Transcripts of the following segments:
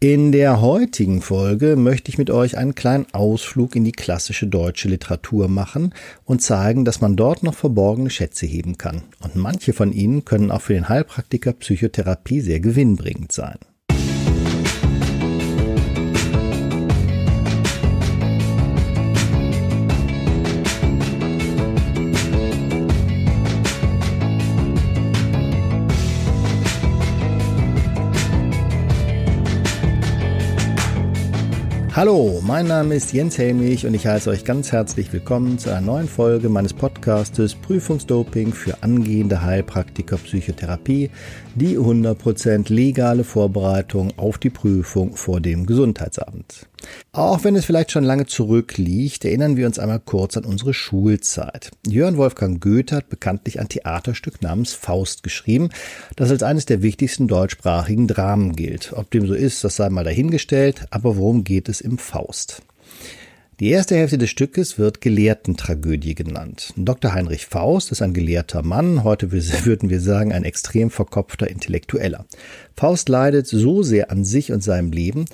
In der heutigen Folge möchte ich mit euch einen kleinen Ausflug in die klassische deutsche Literatur machen und zeigen, dass man dort noch verborgene Schätze heben kann. Und manche von ihnen können auch für den Heilpraktiker Psychotherapie sehr gewinnbringend sein. Hallo, mein Name ist Jens Helmich und ich heiße euch ganz herzlich willkommen zu einer neuen Folge meines Podcastes Prüfungsdoping für angehende Heilpraktiker Psychotherapie, die 100% legale Vorbereitung auf die Prüfung vor dem Gesundheitsabend. Auch wenn es vielleicht schon lange zurückliegt, erinnern wir uns einmal kurz an unsere Schulzeit. Jörn Wolfgang Goethe hat bekanntlich ein Theaterstück namens Faust geschrieben, das als eines der wichtigsten deutschsprachigen Dramen gilt. Ob dem so ist, das sei mal dahingestellt, aber worum geht es im Faust? Die erste Hälfte des Stückes wird Gelehrtentragödie genannt. Dr. Heinrich Faust ist ein gelehrter Mann, heute würden wir sagen ein extrem verkopfter Intellektueller. Faust leidet so sehr an sich und seinem Leben,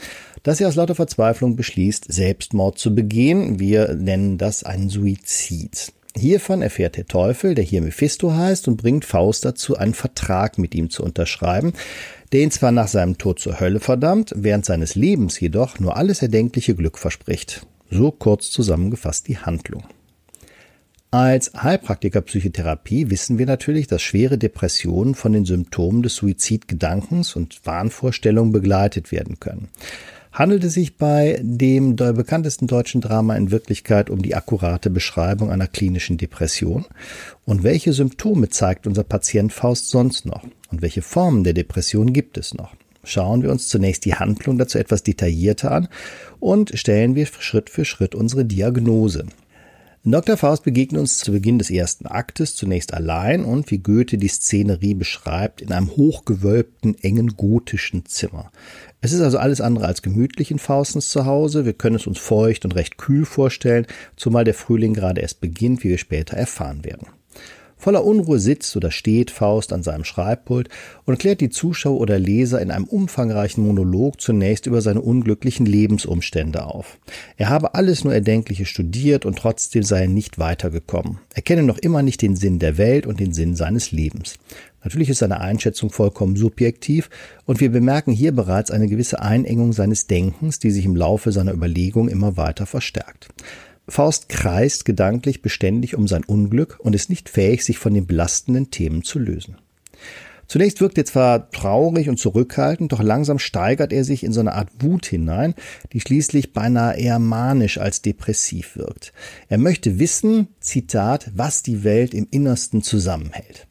dass er aus lauter Verzweiflung beschließt, Selbstmord zu begehen. Wir nennen das einen Suizid. Hiervon erfährt der Teufel, der hier Mephisto heißt, und bringt Faust dazu, einen Vertrag mit ihm zu unterschreiben, der ihn zwar nach seinem Tod zur Hölle verdammt, während seines Lebens jedoch nur alles erdenkliche Glück verspricht. So kurz zusammengefasst die Handlung. Als Heilpraktiker Psychotherapie wissen wir natürlich, dass schwere Depressionen von den Symptomen des Suizidgedankens und Wahnvorstellungen begleitet werden können. Handelt es sich bei dem bekanntesten deutschen Drama in Wirklichkeit um die akkurate Beschreibung einer klinischen Depression? Und welche Symptome zeigt unser Patient Faust sonst noch? Und welche Formen der Depression gibt es noch? Schauen wir uns zunächst die Handlung dazu etwas detaillierter an und stellen wir Schritt für Schritt unsere Diagnose. Dr. Faust begegnet uns zu Beginn des ersten Aktes zunächst allein und wie Goethe die Szenerie beschreibt, in einem hochgewölbten, engen gotischen Zimmer. Es ist also alles andere als gemütlich in Faustens zu Hause. Wir können es uns feucht und recht kühl vorstellen, zumal der Frühling gerade erst beginnt, wie wir später erfahren werden. Voller Unruhe sitzt oder steht Faust an seinem Schreibpult und klärt die Zuschauer oder Leser in einem umfangreichen Monolog zunächst über seine unglücklichen Lebensumstände auf. Er habe alles nur Erdenkliche studiert und trotzdem sei er nicht weitergekommen. Er kenne noch immer nicht den Sinn der Welt und den Sinn seines Lebens. Natürlich ist seine Einschätzung vollkommen subjektiv und wir bemerken hier bereits eine gewisse Einengung seines Denkens, die sich im Laufe seiner Überlegung immer weiter verstärkt. Faust kreist gedanklich beständig um sein Unglück und ist nicht fähig, sich von den belastenden Themen zu lösen. Zunächst wirkt er zwar traurig und zurückhaltend, doch langsam steigert er sich in so eine Art Wut hinein, die schließlich beinahe eher manisch als depressiv wirkt. Er möchte wissen, Zitat, was die Welt im Innersten zusammenhält.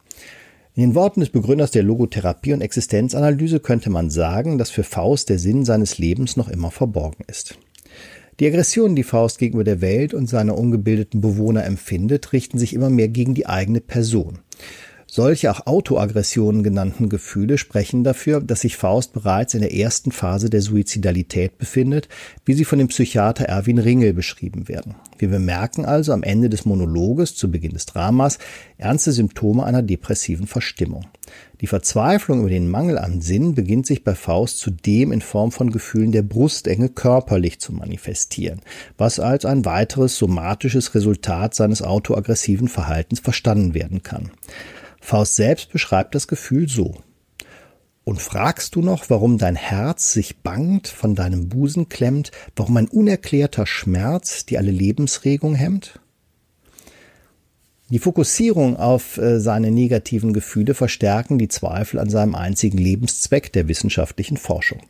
In den Worten des Begründers der Logotherapie und Existenzanalyse könnte man sagen, dass für Faust der Sinn seines Lebens noch immer verborgen ist. Die Aggressionen, die Faust gegenüber der Welt und seiner ungebildeten Bewohner empfindet, richten sich immer mehr gegen die eigene Person. Solche auch Autoaggressionen genannten Gefühle sprechen dafür, dass sich Faust bereits in der ersten Phase der Suizidalität befindet, wie sie von dem Psychiater Erwin Ringel beschrieben werden. Wir bemerken also am Ende des Monologes zu Beginn des Dramas ernste Symptome einer depressiven Verstimmung. Die Verzweiflung über den Mangel an Sinn beginnt sich bei Faust zudem in Form von Gefühlen der Brustenge körperlich zu manifestieren, was als ein weiteres somatisches Resultat seines autoaggressiven Verhaltens verstanden werden kann. Faust selbst beschreibt das Gefühl so. Und fragst du noch, warum dein Herz sich bangt, von deinem Busen klemmt, warum ein unerklärter Schmerz die alle Lebensregung hemmt? Die Fokussierung auf äh, seine negativen Gefühle verstärken die Zweifel an seinem einzigen Lebenszweck der wissenschaftlichen Forschung.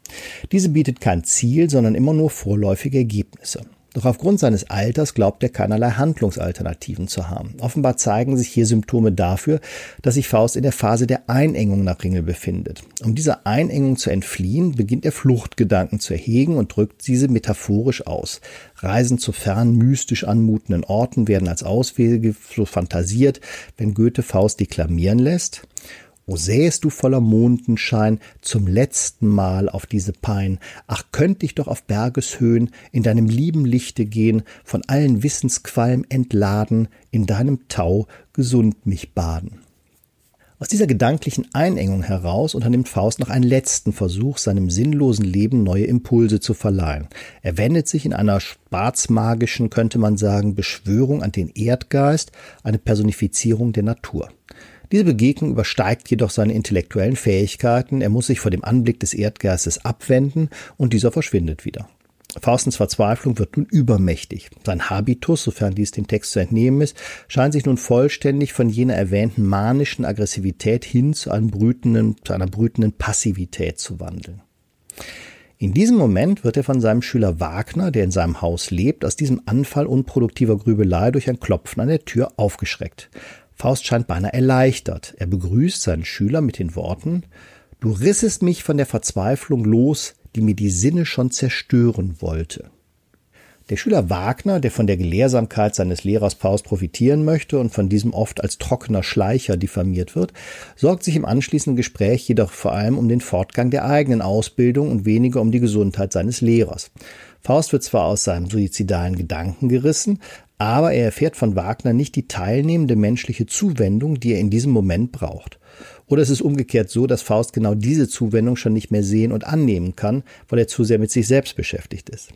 Diese bietet kein Ziel, sondern immer nur vorläufige Ergebnisse. Doch aufgrund seines Alters glaubt er keinerlei Handlungsalternativen zu haben. Offenbar zeigen sich hier Symptome dafür, dass sich Faust in der Phase der Einengung nach Ringel befindet. Um dieser Einengung zu entfliehen, beginnt er Fluchtgedanken zu erhegen und drückt diese metaphorisch aus. Reisen zu fern, mystisch anmutenden Orten werden als Auswege so fantasiert, wenn Goethe Faust deklamieren lässt. O sähest du voller Mondenschein zum letzten Mal auf diese Pein, ach könnt ich doch auf Bergeshöhen in deinem lieben Lichte gehen, von allen Wissensqualm entladen, in deinem Tau gesund mich baden. Aus dieser gedanklichen Einengung heraus unternimmt Faust noch einen letzten Versuch, seinem sinnlosen Leben neue Impulse zu verleihen. Er wendet sich in einer schwarzmagischen, könnte man sagen, Beschwörung an den Erdgeist, eine Personifizierung der Natur. Diese Begegnung übersteigt jedoch seine intellektuellen Fähigkeiten, er muss sich vor dem Anblick des Erdgeistes abwenden und dieser verschwindet wieder. Faustens Verzweiflung wird nun übermächtig. Sein Habitus, sofern dies dem Text zu entnehmen ist, scheint sich nun vollständig von jener erwähnten manischen Aggressivität hin zu, brütenden, zu einer brütenden Passivität zu wandeln. In diesem Moment wird er von seinem Schüler Wagner, der in seinem Haus lebt, aus diesem Anfall unproduktiver Grübelei durch ein Klopfen an der Tür aufgeschreckt. Faust scheint beinahe erleichtert. Er begrüßt seinen Schüler mit den Worten Du rissest mich von der Verzweiflung los, die mir die Sinne schon zerstören wollte. Der Schüler Wagner, der von der Gelehrsamkeit seines Lehrers Faust profitieren möchte und von diesem oft als trockener Schleicher diffamiert wird, sorgt sich im anschließenden Gespräch jedoch vor allem um den Fortgang der eigenen Ausbildung und weniger um die Gesundheit seines Lehrers. Faust wird zwar aus seinem suizidalen Gedanken gerissen, aber er erfährt von Wagner nicht die teilnehmende menschliche Zuwendung, die er in diesem Moment braucht. Oder es ist umgekehrt so, dass Faust genau diese Zuwendung schon nicht mehr sehen und annehmen kann, weil er zu sehr mit sich selbst beschäftigt ist.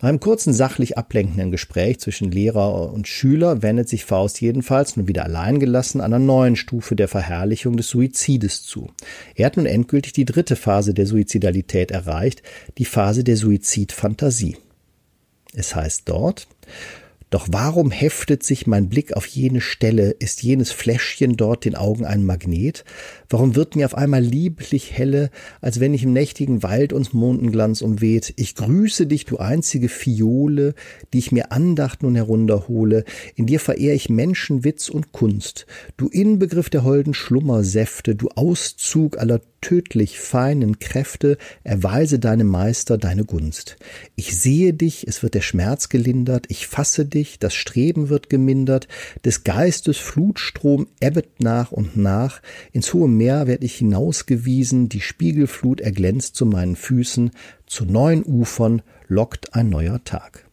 Nach einem kurzen sachlich ablenkenden Gespräch zwischen Lehrer und Schüler wendet sich Faust jedenfalls nun wieder alleingelassen einer neuen Stufe der Verherrlichung des Suizides zu. Er hat nun endgültig die dritte Phase der Suizidalität erreicht, die Phase der Suizidfantasie. Es heißt dort, doch warum heftet sich mein Blick auf jene Stelle? Ist jenes Fläschchen dort den Augen ein Magnet? Warum wird mir auf einmal lieblich helle, als wenn ich im nächtigen Wald uns Mondenglanz umweht? Ich grüße dich, du einzige Fiole, die ich mir Andacht nun herunterhole. In dir verehr ich Menschenwitz und Kunst. Du Inbegriff der holden Schlummersäfte, du Auszug aller tödlich feinen Kräfte, erweise deinem Meister deine Gunst. Ich sehe dich, es wird der Schmerz gelindert, ich fasse dich, das Streben wird gemindert, des Geistes Flutstrom ebbet nach und nach, ins hohe Meer werd ich hinausgewiesen, die Spiegelflut erglänzt zu meinen Füßen, zu neuen Ufern lockt ein neuer Tag.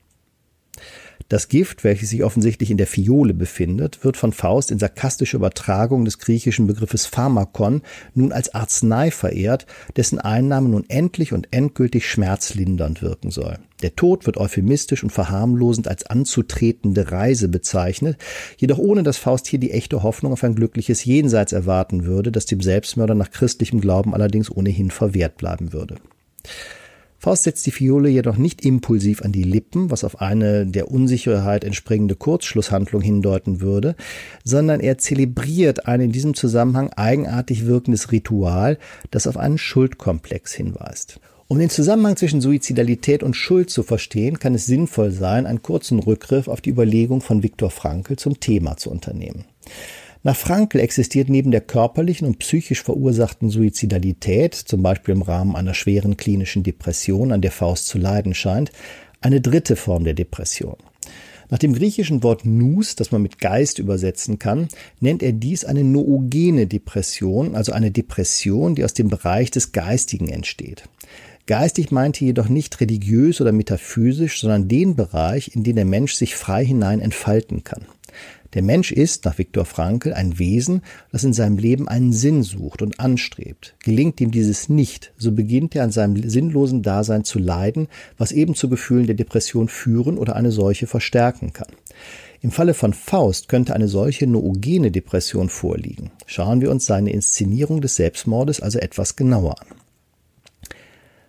Das Gift, welches sich offensichtlich in der Fiole befindet, wird von Faust in sarkastischer Übertragung des griechischen Begriffes Pharmakon nun als Arznei verehrt, dessen Einnahme nun endlich und endgültig schmerzlindernd wirken soll. Der Tod wird euphemistisch und verharmlosend als anzutretende Reise bezeichnet, jedoch ohne dass Faust hier die echte Hoffnung auf ein glückliches Jenseits erwarten würde, das dem Selbstmörder nach christlichem Glauben allerdings ohnehin verwehrt bleiben würde. Faust setzt die Fiole jedoch nicht impulsiv an die Lippen, was auf eine der Unsicherheit entspringende Kurzschlusshandlung hindeuten würde, sondern er zelebriert ein in diesem Zusammenhang eigenartig wirkendes Ritual, das auf einen Schuldkomplex hinweist. Um den Zusammenhang zwischen Suizidalität und Schuld zu verstehen, kann es sinnvoll sein, einen kurzen Rückgriff auf die Überlegung von Viktor Frankl zum Thema zu unternehmen. Nach Frankl existiert neben der körperlichen und psychisch verursachten Suizidalität, zum Beispiel im Rahmen einer schweren klinischen Depression, an der Faust zu leiden scheint, eine dritte Form der Depression. Nach dem griechischen Wort nous, das man mit Geist übersetzen kann, nennt er dies eine noogene Depression, also eine Depression, die aus dem Bereich des Geistigen entsteht. Geistig meinte jedoch nicht religiös oder metaphysisch, sondern den Bereich, in den der Mensch sich frei hinein entfalten kann. Der Mensch ist, nach Viktor Frankl, ein Wesen, das in seinem Leben einen Sinn sucht und anstrebt. Gelingt ihm dieses nicht, so beginnt er an seinem sinnlosen Dasein zu leiden, was eben zu Gefühlen der Depression führen oder eine solche verstärken kann. Im Falle von Faust könnte eine solche noogene Depression vorliegen. Schauen wir uns seine Inszenierung des Selbstmordes also etwas genauer an.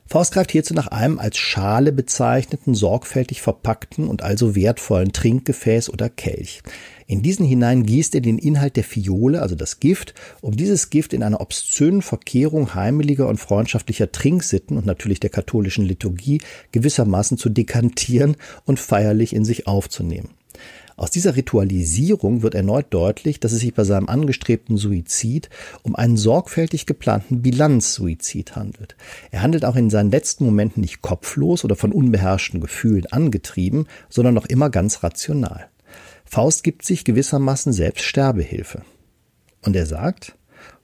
Faust greift hierzu nach einem als Schale bezeichneten, sorgfältig verpackten und also wertvollen Trinkgefäß oder Kelch. In diesen hinein gießt er den Inhalt der Fiole, also das Gift, um dieses Gift in einer obszönen Verkehrung heimeliger und freundschaftlicher Trinksitten und natürlich der katholischen Liturgie gewissermaßen zu dekantieren und feierlich in sich aufzunehmen. Aus dieser Ritualisierung wird erneut deutlich, dass es sich bei seinem angestrebten Suizid um einen sorgfältig geplanten Bilanzsuizid handelt. Er handelt auch in seinen letzten Momenten nicht kopflos oder von unbeherrschten Gefühlen angetrieben, sondern noch immer ganz rational. Faust gibt sich gewissermaßen selbst Sterbehilfe. Und er sagt,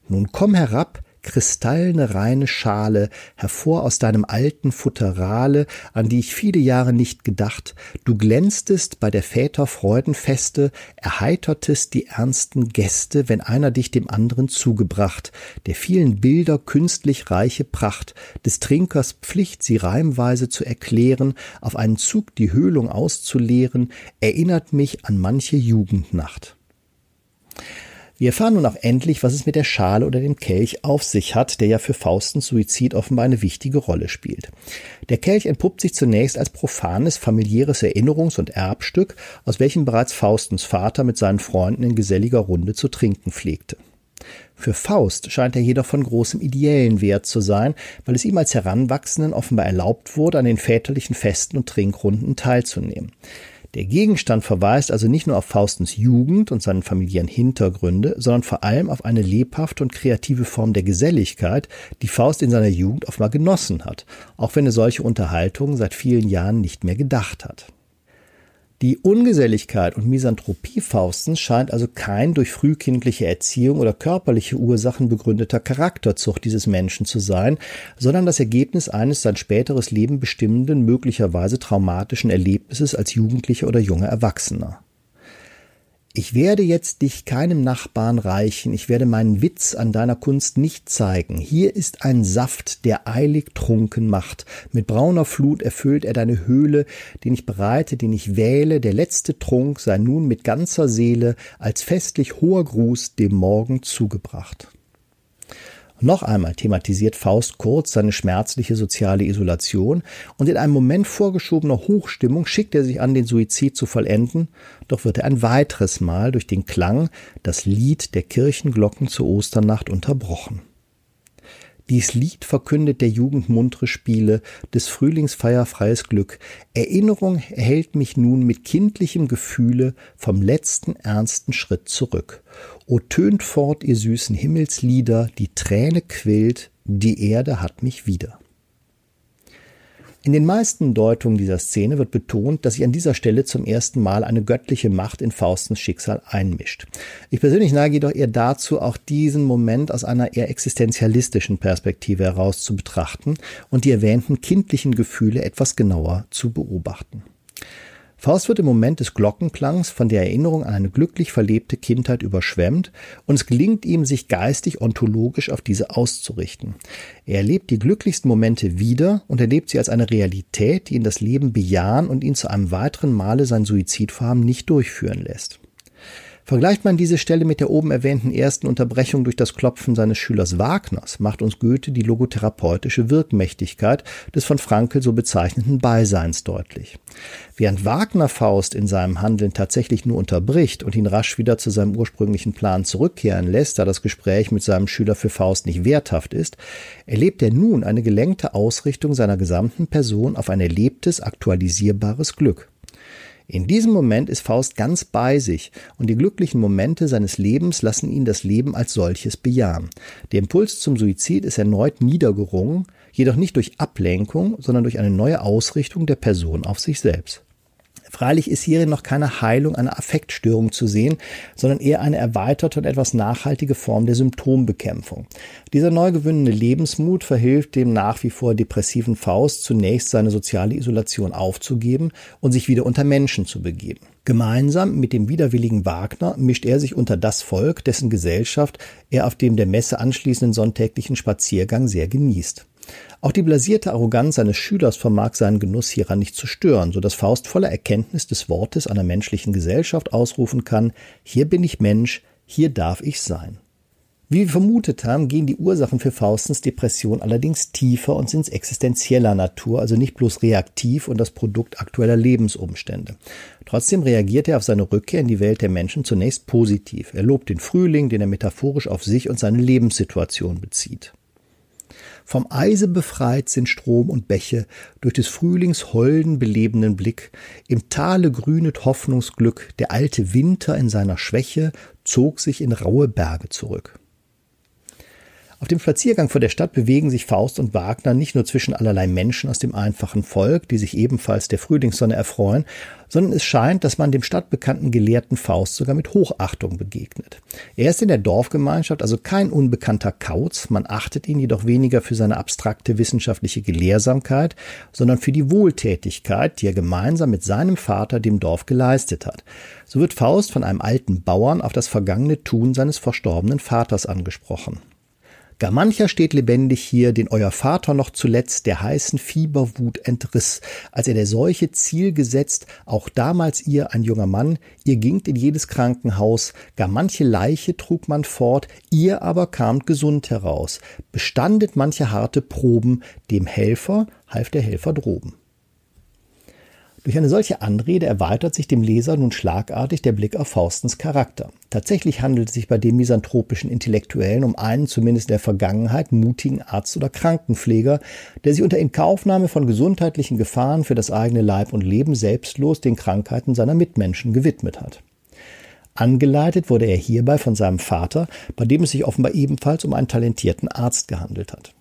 nun komm herab, kristallene reine Schale, hervor aus deinem alten Futterale, an die ich viele Jahre nicht gedacht, du glänztest bei der Väter Freudenfeste, erheitertest die ernsten Gäste, wenn einer dich dem anderen zugebracht, der vielen Bilder künstlich reiche Pracht, des Trinkers Pflicht, sie reimweise zu erklären, auf einen Zug die Höhlung auszuleeren, erinnert mich an manche Jugendnacht. Wir erfahren nun auch endlich, was es mit der Schale oder dem Kelch auf sich hat, der ja für Faustens Suizid offenbar eine wichtige Rolle spielt. Der Kelch entpuppt sich zunächst als profanes, familiäres Erinnerungs- und Erbstück, aus welchem bereits Faustens Vater mit seinen Freunden in geselliger Runde zu trinken pflegte. Für Faust scheint er jedoch von großem ideellen Wert zu sein, weil es ihm als Heranwachsenden offenbar erlaubt wurde, an den väterlichen Festen und Trinkrunden teilzunehmen. Der Gegenstand verweist also nicht nur auf Faustens Jugend und seinen familiären Hintergründe, sondern vor allem auf eine lebhafte und kreative Form der Geselligkeit, die Faust in seiner Jugend mal genossen hat, auch wenn er solche Unterhaltungen seit vielen Jahren nicht mehr gedacht hat. Die Ungeselligkeit und Misanthropie Faustens scheint also kein durch frühkindliche Erziehung oder körperliche Ursachen begründeter Charakterzug dieses Menschen zu sein, sondern das Ergebnis eines sein späteres Leben bestimmenden, möglicherweise traumatischen Erlebnisses als Jugendlicher oder junger Erwachsener. Ich werde jetzt dich keinem Nachbarn reichen, ich werde meinen Witz an deiner Kunst nicht zeigen. Hier ist ein Saft, der eilig trunken macht. Mit brauner Flut erfüllt er deine Höhle, den ich bereite, den ich wähle. Der letzte Trunk sei nun mit ganzer Seele als festlich hoher Gruß dem Morgen zugebracht. Noch einmal thematisiert Faust kurz seine schmerzliche soziale Isolation und in einem Moment vorgeschobener Hochstimmung schickt er sich an, den Suizid zu vollenden, doch wird er ein weiteres Mal durch den Klang, das Lied der Kirchenglocken zur Osternacht unterbrochen. Dies Lied verkündet der Jugend muntre Spiele, des Frühlings feierfreies Glück. Erinnerung erhält mich nun mit kindlichem Gefühle vom letzten ernsten Schritt zurück. O tönt fort, ihr süßen Himmelslieder, die Träne quillt, die Erde hat mich wieder. In den meisten Deutungen dieser Szene wird betont, dass sich an dieser Stelle zum ersten Mal eine göttliche Macht in Faustens Schicksal einmischt. Ich persönlich neige jedoch eher dazu, auch diesen Moment aus einer eher existenzialistischen Perspektive heraus zu betrachten und die erwähnten kindlichen Gefühle etwas genauer zu beobachten. Faust wird im Moment des Glockenklangs von der Erinnerung an eine glücklich verlebte Kindheit überschwemmt und es gelingt ihm, sich geistig ontologisch auf diese auszurichten. Er erlebt die glücklichsten Momente wieder und erlebt sie als eine Realität, die ihn das Leben bejahen und ihn zu einem weiteren Male sein Suizidvorhaben nicht durchführen lässt. Vergleicht man diese Stelle mit der oben erwähnten ersten Unterbrechung durch das Klopfen seines Schülers Wagners, macht uns Goethe die logotherapeutische Wirkmächtigkeit des von Frankl so bezeichneten Beiseins deutlich. Während Wagner Faust in seinem Handeln tatsächlich nur unterbricht und ihn rasch wieder zu seinem ursprünglichen Plan zurückkehren lässt, da das Gespräch mit seinem Schüler für Faust nicht werthaft ist, erlebt er nun eine gelenkte Ausrichtung seiner gesamten Person auf ein erlebtes, aktualisierbares Glück. In diesem Moment ist Faust ganz bei sich und die glücklichen Momente seines Lebens lassen ihn das Leben als solches bejahen. Der Impuls zum Suizid ist erneut niedergerungen, jedoch nicht durch Ablenkung, sondern durch eine neue Ausrichtung der Person auf sich selbst. Freilich ist hierin noch keine Heilung einer Affektstörung zu sehen, sondern eher eine erweiterte und etwas nachhaltige Form der Symptombekämpfung. Dieser neu gewonnene Lebensmut verhilft dem nach wie vor depressiven Faust zunächst seine soziale Isolation aufzugeben und sich wieder unter Menschen zu begeben. Gemeinsam mit dem widerwilligen Wagner mischt er sich unter das Volk, dessen Gesellschaft er auf dem der Messe anschließenden sonntäglichen Spaziergang sehr genießt. Auch die blasierte Arroganz seines Schülers vermag seinen Genuss hieran nicht zu stören, so dass Faust voller Erkenntnis des Wortes einer menschlichen Gesellschaft ausrufen kann, hier bin ich Mensch, hier darf ich sein. Wie wir vermutet haben, gehen die Ursachen für Faustens Depression allerdings tiefer und sind existenzieller Natur, also nicht bloß reaktiv und das Produkt aktueller Lebensumstände. Trotzdem reagiert er auf seine Rückkehr in die Welt der Menschen zunächst positiv. Er lobt den Frühling, den er metaphorisch auf sich und seine Lebenssituation bezieht. Vom Eise befreit sind Strom und Bäche, durch des Frühlings holden belebenden Blick. Im Tale grünet Hoffnungsglück, der alte Winter in seiner Schwäche zog sich in raue Berge zurück. Auf dem Spaziergang vor der Stadt bewegen sich Faust und Wagner nicht nur zwischen allerlei Menschen aus dem einfachen Volk, die sich ebenfalls der Frühlingssonne erfreuen, sondern es scheint, dass man dem stadtbekannten Gelehrten Faust sogar mit Hochachtung begegnet. Er ist in der Dorfgemeinschaft also kein unbekannter Kauz, man achtet ihn jedoch weniger für seine abstrakte wissenschaftliche Gelehrsamkeit, sondern für die Wohltätigkeit, die er gemeinsam mit seinem Vater dem Dorf geleistet hat. So wird Faust von einem alten Bauern auf das vergangene Tun seines verstorbenen Vaters angesprochen. Gar mancher steht lebendig hier, den euer Vater noch zuletzt der heißen Fieberwut entriss, als er der Seuche Ziel gesetzt, auch damals ihr ein junger Mann, ihr gingt in jedes Krankenhaus, gar manche Leiche trug man fort, ihr aber kamt gesund heraus, bestandet manche harte Proben, dem Helfer half der Helfer droben. Durch eine solche Anrede erweitert sich dem Leser nun schlagartig der Blick auf Faustens Charakter. Tatsächlich handelt es sich bei dem misanthropischen Intellektuellen um einen zumindest in der Vergangenheit mutigen Arzt oder Krankenpfleger, der sich unter Inkaufnahme von gesundheitlichen Gefahren für das eigene Leib und Leben selbstlos den Krankheiten seiner Mitmenschen gewidmet hat. Angeleitet wurde er hierbei von seinem Vater, bei dem es sich offenbar ebenfalls um einen talentierten Arzt gehandelt hat.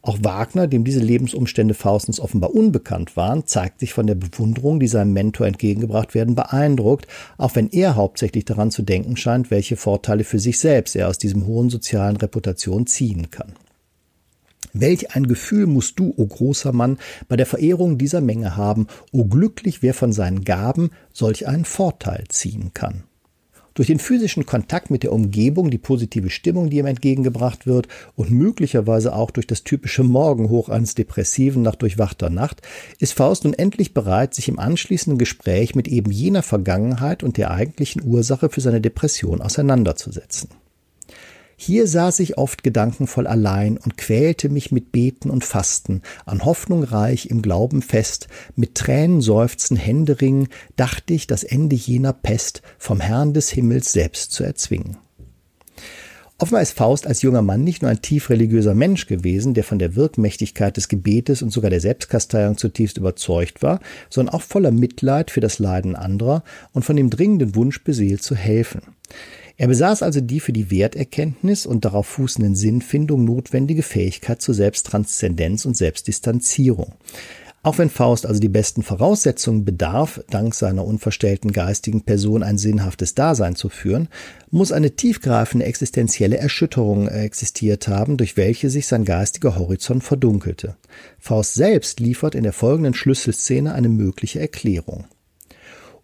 Auch Wagner, dem diese Lebensumstände Faustens offenbar unbekannt waren, zeigt sich von der Bewunderung, die seinem Mentor entgegengebracht werden, beeindruckt, auch wenn er hauptsächlich daran zu denken scheint, welche Vorteile für sich selbst er aus diesem hohen sozialen Reputation ziehen kann. Welch ein Gefühl musst du, o oh großer Mann, bei der Verehrung dieser Menge haben, o oh glücklich, wer von seinen Gaben solch einen Vorteil ziehen kann. Durch den physischen Kontakt mit der Umgebung, die positive Stimmung, die ihm entgegengebracht wird und möglicherweise auch durch das typische Morgenhoch eines Depressiven nach durchwachter Nacht, ist Faust nun endlich bereit, sich im anschließenden Gespräch mit eben jener Vergangenheit und der eigentlichen Ursache für seine Depression auseinanderzusetzen. Hier saß ich oft gedankenvoll allein und quälte mich mit Beten und Fasten, an Hoffnung reich, im Glauben fest, mit Tränen seufzen, Händeringen, dachte ich, das Ende jener Pest vom Herrn des Himmels selbst zu erzwingen. Offenbar ist Faust als junger Mann nicht nur ein tief religiöser Mensch gewesen, der von der Wirkmächtigkeit des Gebetes und sogar der Selbstkasteiung zutiefst überzeugt war, sondern auch voller Mitleid für das Leiden anderer und von dem dringenden Wunsch beseelt zu helfen. Er besaß also die für die Werterkenntnis und darauf fußenden Sinnfindung notwendige Fähigkeit zur Selbsttranszendenz und Selbstdistanzierung. Auch wenn Faust also die besten Voraussetzungen bedarf, dank seiner unverstellten geistigen Person ein sinnhaftes Dasein zu führen, muss eine tiefgreifende existenzielle Erschütterung existiert haben, durch welche sich sein geistiger Horizont verdunkelte. Faust selbst liefert in der folgenden Schlüsselszene eine mögliche Erklärung.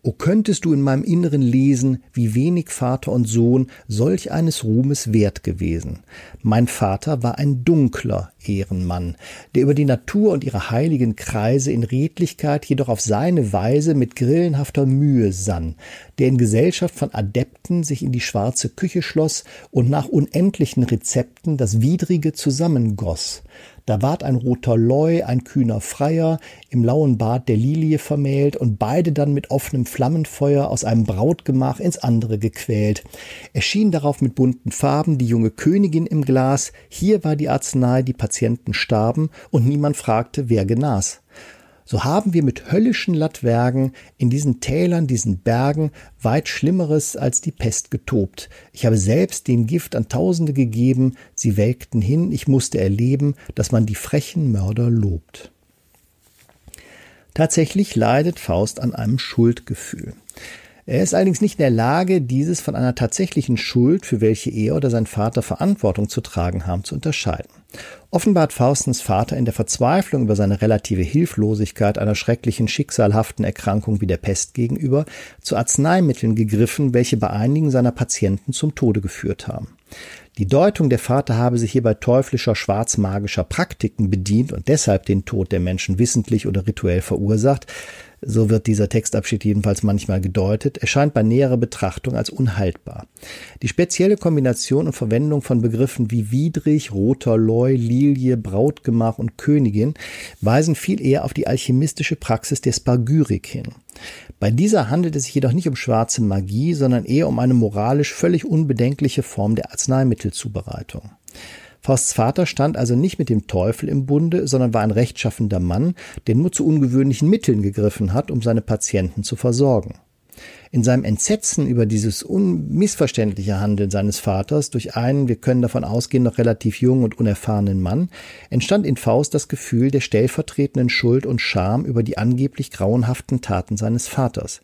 O könntest du in meinem Inneren lesen, wie wenig Vater und Sohn solch eines Ruhmes wert gewesen. Mein Vater war ein dunkler Ehrenmann, der über die Natur und ihre heiligen Kreise in Redlichkeit jedoch auf seine Weise mit grillenhafter Mühe sann, der in Gesellschaft von Adepten sich in die schwarze Küche schloss und nach unendlichen Rezepten das Widrige zusammengoss, da ward ein roter Leu, ein kühner Freier, im lauen Bad der Lilie vermählt und beide dann mit offenem Flammenfeuer aus einem Brautgemach ins andere gequält. Erschien darauf mit bunten Farben die junge Königin im Glas, hier war die Arznei, die Patienten starben und niemand fragte, wer genas so haben wir mit höllischen Latwergen in diesen Tälern, diesen Bergen weit Schlimmeres als die Pest getobt. Ich habe selbst dem Gift an Tausende gegeben, sie welkten hin, ich musste erleben, dass man die frechen Mörder lobt. Tatsächlich leidet Faust an einem Schuldgefühl. Er ist allerdings nicht in der Lage, dieses von einer tatsächlichen Schuld, für welche er oder sein Vater Verantwortung zu tragen haben, zu unterscheiden. Offenbar hat Faustens Vater in der Verzweiflung über seine relative Hilflosigkeit einer schrecklichen, schicksalhaften Erkrankung wie der Pest gegenüber zu Arzneimitteln gegriffen, welche bei einigen seiner Patienten zum Tode geführt haben. Die Deutung, der Vater habe sich hierbei teuflischer, schwarzmagischer Praktiken bedient und deshalb den Tod der Menschen wissentlich oder rituell verursacht, so wird dieser Textabschied jedenfalls manchmal gedeutet, erscheint bei näherer Betrachtung als unhaltbar. Die spezielle Kombination und Verwendung von Begriffen wie widrig, roter Leu, Lilie, Brautgemach und Königin weisen viel eher auf die alchemistische Praxis der Spargyrik hin. Bei dieser handelt es sich jedoch nicht um schwarze Magie, sondern eher um eine moralisch völlig unbedenkliche Form der Arzneimittelzubereitung. Fausts Vater stand also nicht mit dem Teufel im Bunde, sondern war ein rechtschaffender Mann, der nur zu ungewöhnlichen Mitteln gegriffen hat, um seine Patienten zu versorgen. In seinem Entsetzen über dieses unmissverständliche Handeln seines Vaters durch einen, wir können davon ausgehen, noch relativ jungen und unerfahrenen Mann, entstand in Faust das Gefühl der stellvertretenden Schuld und Scham über die angeblich grauenhaften Taten seines Vaters.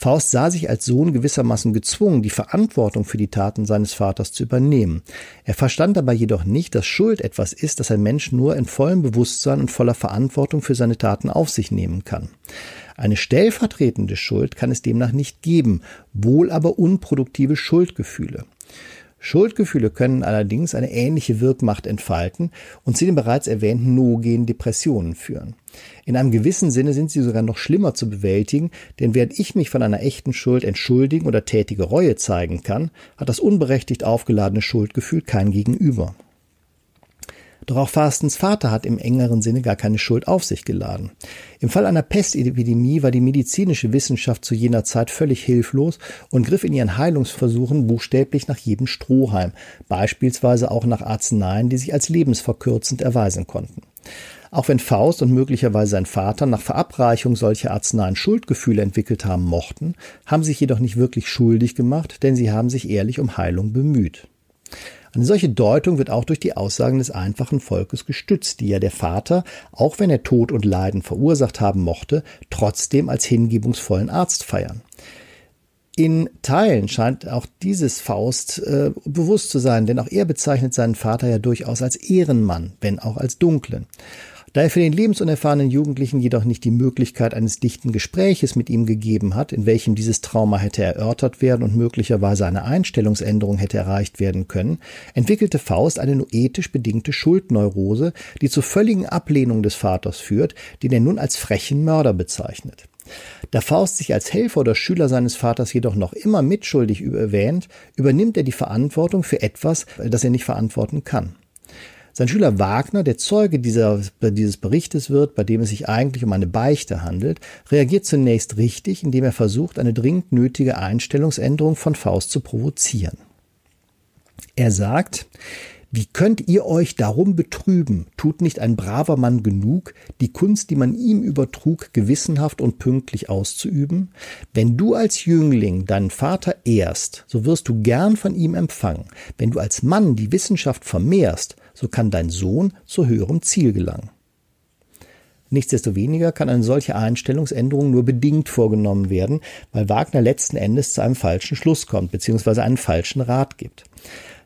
Faust sah sich als Sohn gewissermaßen gezwungen, die Verantwortung für die Taten seines Vaters zu übernehmen. Er verstand dabei jedoch nicht, dass Schuld etwas ist, das ein Mensch nur in vollem Bewusstsein und voller Verantwortung für seine Taten auf sich nehmen kann. Eine stellvertretende Schuld kann es demnach nicht geben, wohl aber unproduktive Schuldgefühle. Schuldgefühle können allerdings eine ähnliche Wirkmacht entfalten und zu den bereits erwähnten noogenen Depressionen führen. In einem gewissen Sinne sind sie sogar noch schlimmer zu bewältigen, denn während ich mich von einer echten Schuld entschuldigen oder tätige Reue zeigen kann, hat das unberechtigt aufgeladene Schuldgefühl kein Gegenüber. Doch auch Fastens Vater hat im engeren Sinne gar keine Schuld auf sich geladen. Im Fall einer Pestepidemie war die medizinische Wissenschaft zu jener Zeit völlig hilflos und griff in ihren Heilungsversuchen buchstäblich nach jedem Strohhalm, beispielsweise auch nach Arzneien, die sich als lebensverkürzend erweisen konnten. Auch wenn Faust und möglicherweise sein Vater nach Verabreichung solcher Arzneien Schuldgefühle entwickelt haben mochten, haben sich jedoch nicht wirklich schuldig gemacht, denn sie haben sich ehrlich um Heilung bemüht. Eine solche Deutung wird auch durch die Aussagen des einfachen Volkes gestützt, die ja der Vater, auch wenn er Tod und Leiden verursacht haben mochte, trotzdem als hingebungsvollen Arzt feiern. In Teilen scheint auch dieses Faust äh, bewusst zu sein, denn auch er bezeichnet seinen Vater ja durchaus als Ehrenmann, wenn auch als dunklen. Da er für den lebensunerfahrenen Jugendlichen jedoch nicht die Möglichkeit eines dichten Gespräches mit ihm gegeben hat, in welchem dieses Trauma hätte erörtert werden und möglicherweise eine Einstellungsänderung hätte erreicht werden können, entwickelte Faust eine noetisch bedingte Schuldneurose, die zur völligen Ablehnung des Vaters führt, den er nun als frechen Mörder bezeichnet. Da Faust sich als Helfer oder Schüler seines Vaters jedoch noch immer mitschuldig erwähnt, übernimmt er die Verantwortung für etwas, das er nicht verantworten kann. Sein Schüler Wagner, der Zeuge dieser, dieses Berichtes wird, bei dem es sich eigentlich um eine Beichte handelt, reagiert zunächst richtig, indem er versucht, eine dringend nötige Einstellungsänderung von Faust zu provozieren. Er sagt, wie könnt ihr euch darum betrüben? Tut nicht ein braver Mann genug, die Kunst, die man ihm übertrug, gewissenhaft und pünktlich auszuüben? Wenn du als Jüngling deinen Vater ehrst, so wirst du gern von ihm empfangen. Wenn du als Mann die Wissenschaft vermehrst, so kann dein Sohn zu höherem Ziel gelangen. Nichtsdestoweniger kann eine solche Einstellungsänderung nur bedingt vorgenommen werden, weil Wagner letzten Endes zu einem falschen Schluss kommt bzw. einen falschen Rat gibt.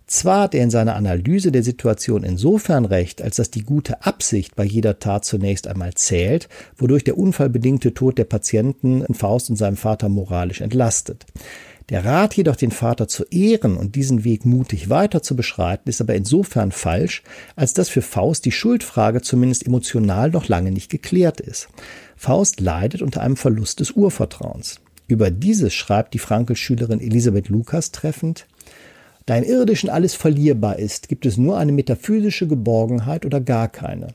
Zwar hat er in seiner Analyse der Situation insofern recht, als dass die gute Absicht bei jeder Tat zunächst einmal zählt, wodurch der unfallbedingte Tod der Patienten Faust und seinem Vater moralisch entlastet. Der Rat jedoch, den Vater zu ehren und diesen Weg mutig weiter zu beschreiten, ist aber insofern falsch, als dass für Faust die Schuldfrage zumindest emotional noch lange nicht geklärt ist. Faust leidet unter einem Verlust des Urvertrauens. Über dieses schreibt die Frankel-Schülerin Elisabeth Lukas treffend, da im Irdischen alles verlierbar ist, gibt es nur eine metaphysische Geborgenheit oder gar keine.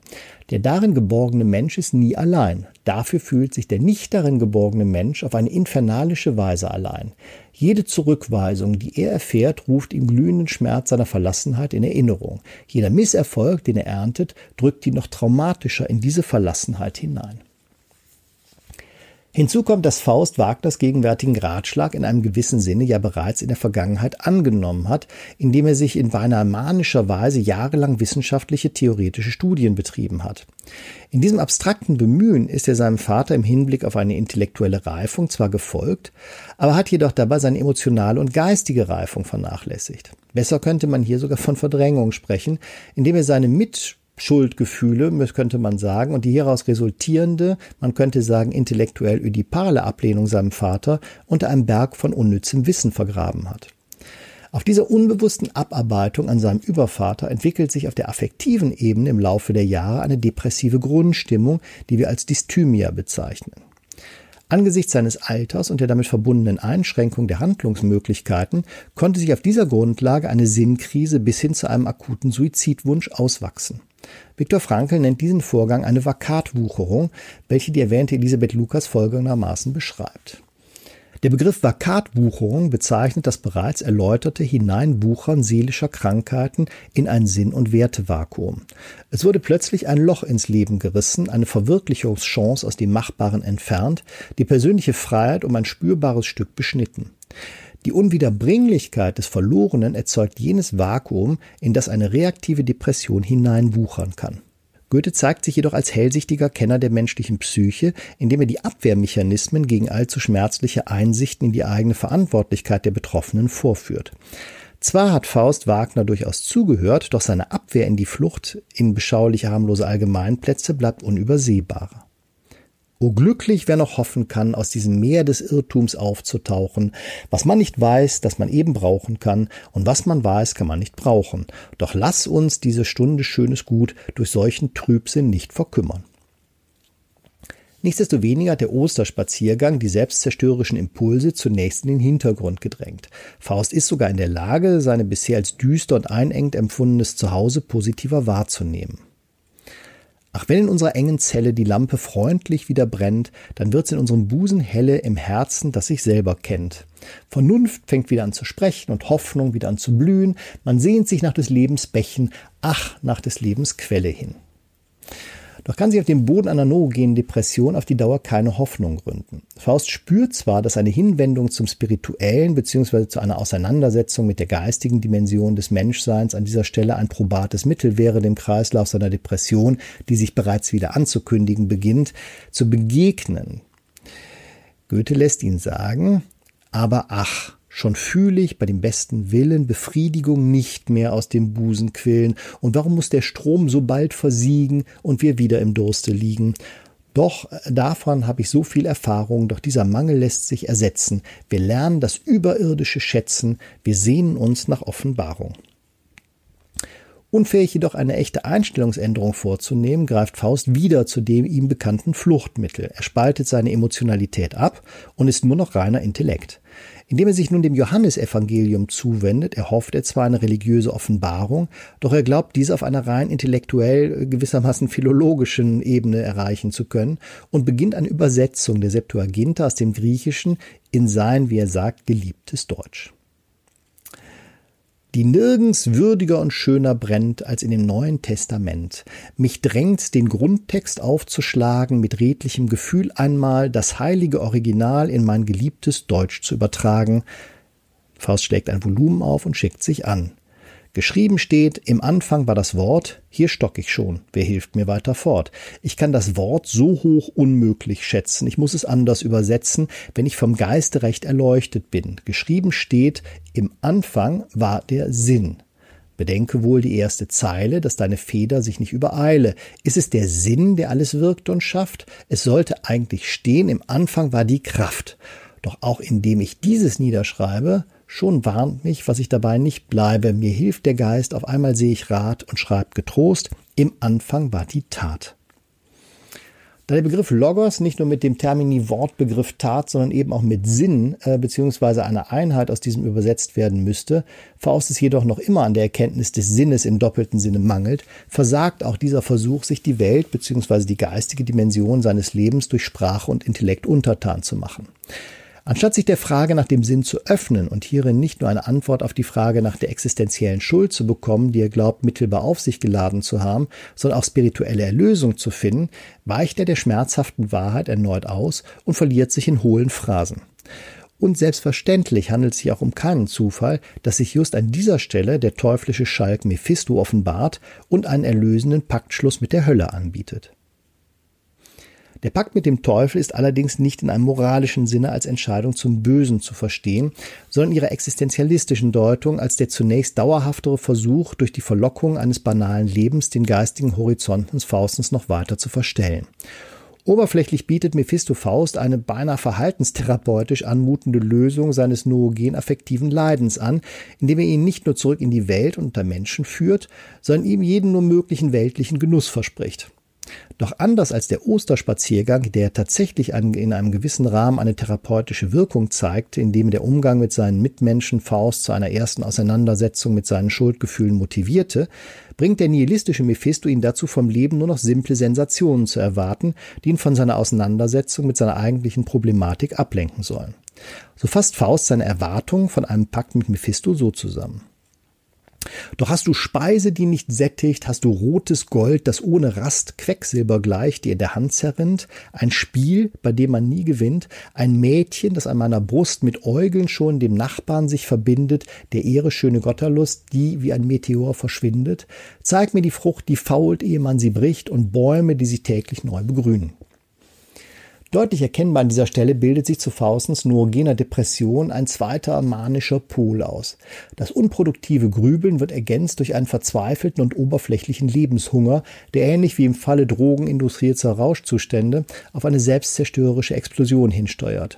Der darin geborgene Mensch ist nie allein. Dafür fühlt sich der nicht darin geborgene Mensch auf eine infernalische Weise allein. Jede Zurückweisung, die er erfährt, ruft ihm glühenden Schmerz seiner Verlassenheit in Erinnerung. Jeder Misserfolg, den er erntet, drückt ihn noch traumatischer in diese Verlassenheit hinein. Hinzu kommt, dass Faust Wagners gegenwärtigen Ratschlag in einem gewissen Sinne ja bereits in der Vergangenheit angenommen hat, indem er sich in beinahe manischer Weise jahrelang wissenschaftliche theoretische Studien betrieben hat. In diesem abstrakten Bemühen ist er seinem Vater im Hinblick auf eine intellektuelle Reifung zwar gefolgt, aber hat jedoch dabei seine emotionale und geistige Reifung vernachlässigt. Besser könnte man hier sogar von Verdrängung sprechen, indem er seine Mit Schuldgefühle, könnte man sagen, und die hieraus resultierende, man könnte sagen, intellektuell ödipale Ablehnung seinem Vater unter einem Berg von unnützem Wissen vergraben hat. Auf dieser unbewussten Abarbeitung an seinem Übervater entwickelt sich auf der affektiven Ebene im Laufe der Jahre eine depressive Grundstimmung, die wir als Dysthymia bezeichnen. Angesichts seines Alters und der damit verbundenen Einschränkung der Handlungsmöglichkeiten konnte sich auf dieser Grundlage eine Sinnkrise bis hin zu einem akuten Suizidwunsch auswachsen. Viktor Frankl nennt diesen Vorgang eine Vakatwucherung, welche die erwähnte Elisabeth Lukas folgendermaßen beschreibt. Der Begriff Vakatbucherung bezeichnet das bereits erläuterte Hineinbuchern seelischer Krankheiten in ein Sinn- und Wertevakuum. Es wurde plötzlich ein Loch ins Leben gerissen, eine Verwirklichungschance aus dem Machbaren entfernt, die persönliche Freiheit um ein spürbares Stück beschnitten. Die Unwiederbringlichkeit des Verlorenen erzeugt jenes Vakuum, in das eine reaktive Depression hineinwuchern kann. Goethe zeigt sich jedoch als hellsichtiger Kenner der menschlichen Psyche, indem er die Abwehrmechanismen gegen allzu schmerzliche Einsichten in die eigene Verantwortlichkeit der Betroffenen vorführt. Zwar hat Faust Wagner durchaus zugehört, doch seine Abwehr in die Flucht in beschauliche harmlose Allgemeinplätze bleibt unübersehbarer. O glücklich, wer noch hoffen kann, aus diesem Meer des Irrtums aufzutauchen. Was man nicht weiß, das man eben brauchen kann, und was man weiß, kann man nicht brauchen. Doch lass uns diese Stunde schönes Gut durch solchen Trübsinn nicht verkümmern. Nichtsdestoweniger hat der Osterspaziergang die selbstzerstörerischen Impulse zunächst in den Hintergrund gedrängt. Faust ist sogar in der Lage, seine bisher als düster und einengt empfundenes Zuhause positiver wahrzunehmen. Ach, wenn in unserer engen Zelle die Lampe freundlich wieder brennt, dann wird's in unserem Busen helle im Herzen, das sich selber kennt. Vernunft fängt wieder an zu sprechen und Hoffnung wieder an zu blühen. Man sehnt sich nach des Lebens Bächen, ach, nach des Lebens Quelle hin. Doch kann sich auf dem Boden einer noogenen Depression auf die Dauer keine Hoffnung gründen. Faust spürt zwar, dass eine Hinwendung zum Spirituellen bzw. zu einer Auseinandersetzung mit der geistigen Dimension des Menschseins an dieser Stelle ein probates Mittel wäre, dem Kreislauf seiner Depression, die sich bereits wieder anzukündigen beginnt, zu begegnen. Goethe lässt ihn sagen, aber ach, Schon fühle ich bei dem besten Willen Befriedigung nicht mehr aus dem Busen quillen. Und warum muss der Strom so bald versiegen und wir wieder im Durste liegen? Doch äh, davon habe ich so viel Erfahrung, doch dieser Mangel lässt sich ersetzen. Wir lernen das Überirdische schätzen, wir sehnen uns nach Offenbarung. Unfähig jedoch eine echte Einstellungsänderung vorzunehmen, greift Faust wieder zu dem ihm bekannten Fluchtmittel. Er spaltet seine Emotionalität ab und ist nur noch reiner Intellekt. Indem er sich nun dem Johannesevangelium zuwendet, erhofft er zwar eine religiöse Offenbarung, doch er glaubt, diese auf einer rein intellektuell, äh, gewissermaßen philologischen Ebene erreichen zu können und beginnt eine Übersetzung der Septuaginta aus dem Griechischen in sein, wie er sagt, geliebtes Deutsch die nirgends würdiger und schöner brennt als in dem Neuen Testament. Mich drängt, den Grundtext aufzuschlagen, mit redlichem Gefühl einmal das heilige Original in mein geliebtes Deutsch zu übertragen. Faust schlägt ein Volumen auf und schickt sich an. Geschrieben steht, im Anfang war das Wort, hier stock ich schon, wer hilft mir weiter fort? Ich kann das Wort so hoch unmöglich schätzen, ich muss es anders übersetzen, wenn ich vom Geiste recht erleuchtet bin. Geschrieben steht, im Anfang war der Sinn. Bedenke wohl die erste Zeile, dass deine Feder sich nicht übereile. Ist es der Sinn, der alles wirkt und schafft? Es sollte eigentlich stehen, im Anfang war die Kraft. Doch auch indem ich dieses niederschreibe, Schon warnt mich, was ich dabei nicht bleibe. Mir hilft der Geist, auf einmal sehe ich Rat und schreibt getrost. Im Anfang war die Tat. Da der Begriff Logos nicht nur mit dem Termini Wortbegriff Tat, sondern eben auch mit Sinn äh, bzw. einer Einheit aus diesem übersetzt werden müsste, Faust es jedoch noch immer an der Erkenntnis des Sinnes im doppelten Sinne mangelt, versagt auch dieser Versuch, sich die Welt bzw. die geistige Dimension seines Lebens durch Sprache und Intellekt untertan zu machen. Anstatt sich der Frage nach dem Sinn zu öffnen und hierin nicht nur eine Antwort auf die Frage nach der existenziellen Schuld zu bekommen, die er glaubt mittelbar auf sich geladen zu haben, sondern auch spirituelle Erlösung zu finden, weicht er der schmerzhaften Wahrheit erneut aus und verliert sich in hohlen Phrasen. Und selbstverständlich handelt es sich auch um keinen Zufall, dass sich just an dieser Stelle der teuflische Schalk Mephisto offenbart und einen erlösenden Paktschluss mit der Hölle anbietet. Der Pakt mit dem Teufel ist allerdings nicht in einem moralischen Sinne als Entscheidung zum Bösen zu verstehen, sondern in ihrer existenzialistischen Deutung als der zunächst dauerhaftere Versuch, durch die Verlockung eines banalen Lebens den geistigen Horizont des Faustens noch weiter zu verstellen. Oberflächlich bietet Mephisto Faust eine beinahe verhaltenstherapeutisch anmutende Lösung seines noogen affektiven Leidens an, indem er ihn nicht nur zurück in die Welt und unter Menschen führt, sondern ihm jeden nur möglichen weltlichen Genuss verspricht. Doch anders als der Osterspaziergang, der tatsächlich in einem gewissen Rahmen eine therapeutische Wirkung zeigte, indem der Umgang mit seinen Mitmenschen Faust zu einer ersten Auseinandersetzung mit seinen Schuldgefühlen motivierte, bringt der nihilistische Mephisto ihn dazu, vom Leben nur noch simple Sensationen zu erwarten, die ihn von seiner Auseinandersetzung mit seiner eigentlichen Problematik ablenken sollen. So fasst Faust seine Erwartungen von einem Pakt mit Mephisto so zusammen. Doch hast du Speise, die nicht sättigt, hast du rotes Gold, das ohne Rast Quecksilber gleicht, dir der Hand zerrinnt, ein Spiel, bei dem man nie gewinnt, ein Mädchen, das an meiner Brust mit Äugeln schon dem Nachbarn sich verbindet, der Ehre schöne Gotterlust, die wie ein Meteor verschwindet, zeig mir die Frucht, die fault, ehe man sie bricht, und Bäume, die sich täglich neu begrünen. Deutlich erkennbar an dieser Stelle bildet sich zu Faustens noogener Depression ein zweiter manischer Pol aus. Das unproduktive Grübeln wird ergänzt durch einen verzweifelten und oberflächlichen Lebenshunger, der ähnlich wie im Falle drogenindustrierter Rauschzustände auf eine selbstzerstörerische Explosion hinsteuert.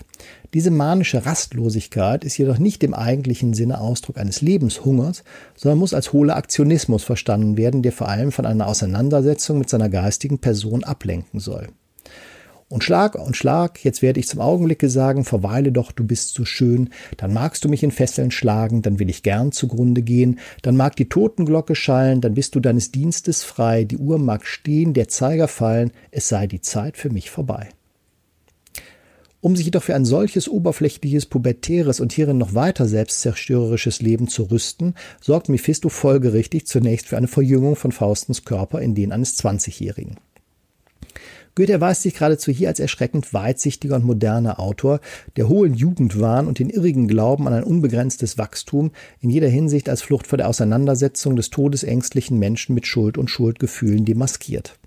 Diese manische Rastlosigkeit ist jedoch nicht im eigentlichen Sinne Ausdruck eines Lebenshungers, sondern muss als hohler Aktionismus verstanden werden, der vor allem von einer Auseinandersetzung mit seiner geistigen Person ablenken soll. Und Schlag und Schlag, jetzt werde ich zum Augenblicke sagen, verweile doch, du bist so schön, dann magst du mich in Fesseln schlagen, dann will ich gern zugrunde gehen, dann mag die Totenglocke schallen, dann bist du deines Dienstes frei, die Uhr mag stehen, der Zeiger fallen, es sei die Zeit für mich vorbei. Um sich jedoch für ein solches oberflächliches, pubertäres und hierin noch weiter selbstzerstörerisches Leben zu rüsten, sorgt Mephisto folgerichtig zunächst für eine Verjüngung von Faustens Körper in den eines Zwanzigjährigen. Goethe erweist sich geradezu hier als erschreckend weitsichtiger und moderner Autor, der hohen Jugendwahn und den irrigen Glauben an ein unbegrenztes Wachstum in jeder Hinsicht als Flucht vor der Auseinandersetzung des todesängstlichen Menschen mit Schuld und Schuldgefühlen demaskiert.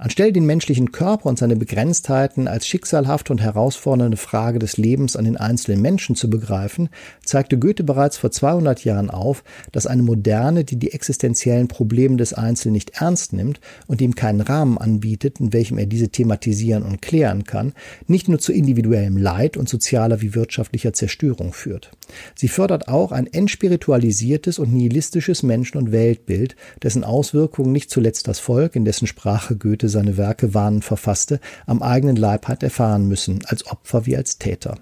Anstelle den menschlichen Körper und seine Begrenztheiten als schicksalhafte und herausfordernde Frage des Lebens an den einzelnen Menschen zu begreifen, zeigte Goethe bereits vor 200 Jahren auf, dass eine Moderne, die die existenziellen Probleme des Einzelnen nicht ernst nimmt und ihm keinen Rahmen anbietet, in welchem er diese thematisieren und klären kann, nicht nur zu individuellem Leid und sozialer wie wirtschaftlicher Zerstörung führt. Sie fördert auch ein entspiritualisiertes und nihilistisches Menschen- und Weltbild, dessen Auswirkungen nicht zuletzt das Volk, in dessen Sprache Goethe seine Werke warnend verfasste, am eigenen Leib hat erfahren müssen, als Opfer wie als Täter.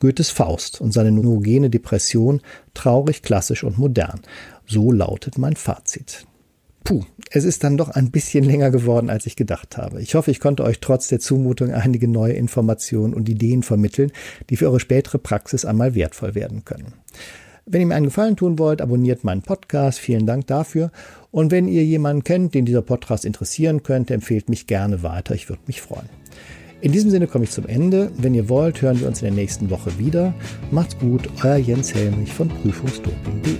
Goethes Faust und seine neurogene Depression traurig, klassisch und modern. So lautet mein Fazit. Puh, es ist dann doch ein bisschen länger geworden, als ich gedacht habe. Ich hoffe, ich konnte euch trotz der Zumutung einige neue Informationen und Ideen vermitteln, die für eure spätere Praxis einmal wertvoll werden können. Wenn ihr mir einen Gefallen tun wollt, abonniert meinen Podcast. Vielen Dank dafür. Und wenn ihr jemanden kennt, den dieser Podcast interessieren könnte, empfehlt mich gerne weiter. Ich würde mich freuen. In diesem Sinne komme ich zum Ende. Wenn ihr wollt, hören wir uns in der nächsten Woche wieder. Macht's gut, euer Jens Helmich von prüfungsdoping.de.